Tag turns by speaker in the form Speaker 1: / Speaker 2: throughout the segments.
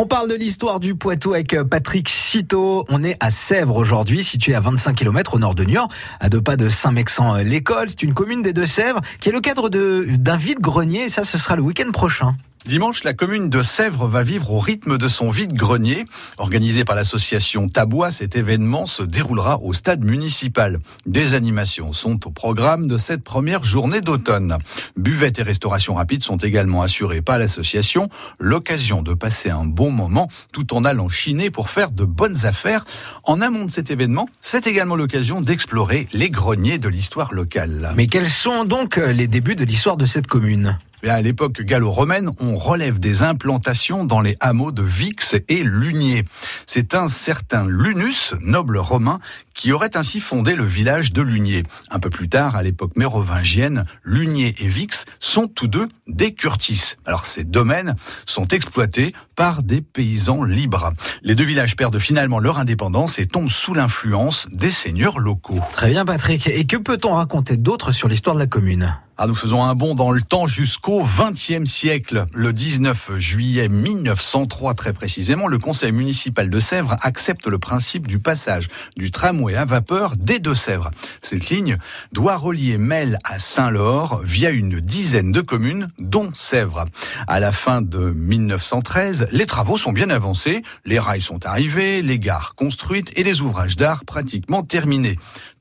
Speaker 1: On parle de l'histoire du Poitou avec euh, Patrick Citeau. On est à Sèvres aujourd'hui, situé à 25 km au nord de Niort, à deux pas de Saint-Mexan-l'École. C'est une commune des Deux-Sèvres qui est le cadre d'un vide-grenier ça, ce sera le week-end prochain.
Speaker 2: Dimanche, la commune de Sèvres va vivre au rythme de son vide-grenier. Organisé par l'association Tabois, cet événement se déroulera au stade municipal. Des animations sont au programme de cette première journée d'automne. Buvette et restauration rapide sont également assurées par l'association. L'occasion de passer un bon moment tout en allant chiner pour faire de bonnes affaires. En amont de cet événement, c'est également l'occasion d'explorer les greniers de l'histoire locale.
Speaker 1: Mais quels sont donc les débuts de l'histoire de cette commune?
Speaker 2: À l'époque gallo-romaine, on relève des implantations dans les hameaux de Vix et Lunier. C'est un certain Lunus, noble romain, qui aurait ainsi fondé le village de Lunier. Un peu plus tard, à l'époque mérovingienne, Lunier et Vix sont tous deux des Curtis. Alors ces domaines sont exploités par des paysans libres. Les deux villages perdent finalement leur indépendance et tombent sous l'influence des seigneurs locaux.
Speaker 1: Très bien Patrick. Et que peut-on raconter d'autre sur l'histoire de la commune?
Speaker 2: Ah, nous faisons un bond dans le temps jusqu'au XXe siècle. Le 19 juillet 1903, très précisément, le conseil municipal de Sèvres accepte le principe du passage du tramway à vapeur des Deux-Sèvres. Cette ligne doit relier Mel à Saint-Laure via une dizaine de communes, dont Sèvres. À la fin de 1913, les travaux sont bien avancés, les rails sont arrivés, les gares construites et les ouvrages d'art pratiquement terminés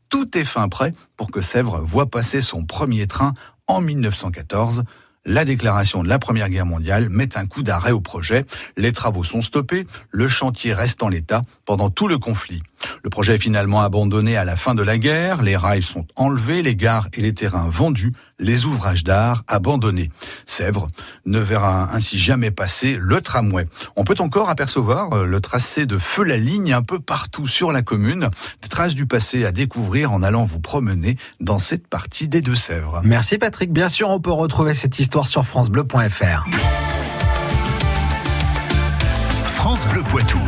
Speaker 2: tout est fin prêt pour que Sèvres voit passer son premier train en 1914. La déclaration de la Première Guerre mondiale met un coup d'arrêt au projet. Les travaux sont stoppés, le chantier reste en l'état pendant tout le conflit. Le projet est finalement abandonné à la fin de la guerre, les rails sont enlevés, les gares et les terrains vendus, les ouvrages d'art abandonnés. Sèvres ne verra ainsi jamais passer le tramway. On peut encore apercevoir euh, le tracé de feu la ligne un peu partout sur la commune, des traces du passé à découvrir en allant vous promener dans cette partie des Deux-Sèvres.
Speaker 1: Merci Patrick, bien sûr on peut retrouver cette histoire sur francebleu.fr.
Speaker 3: France Bleu Poitou.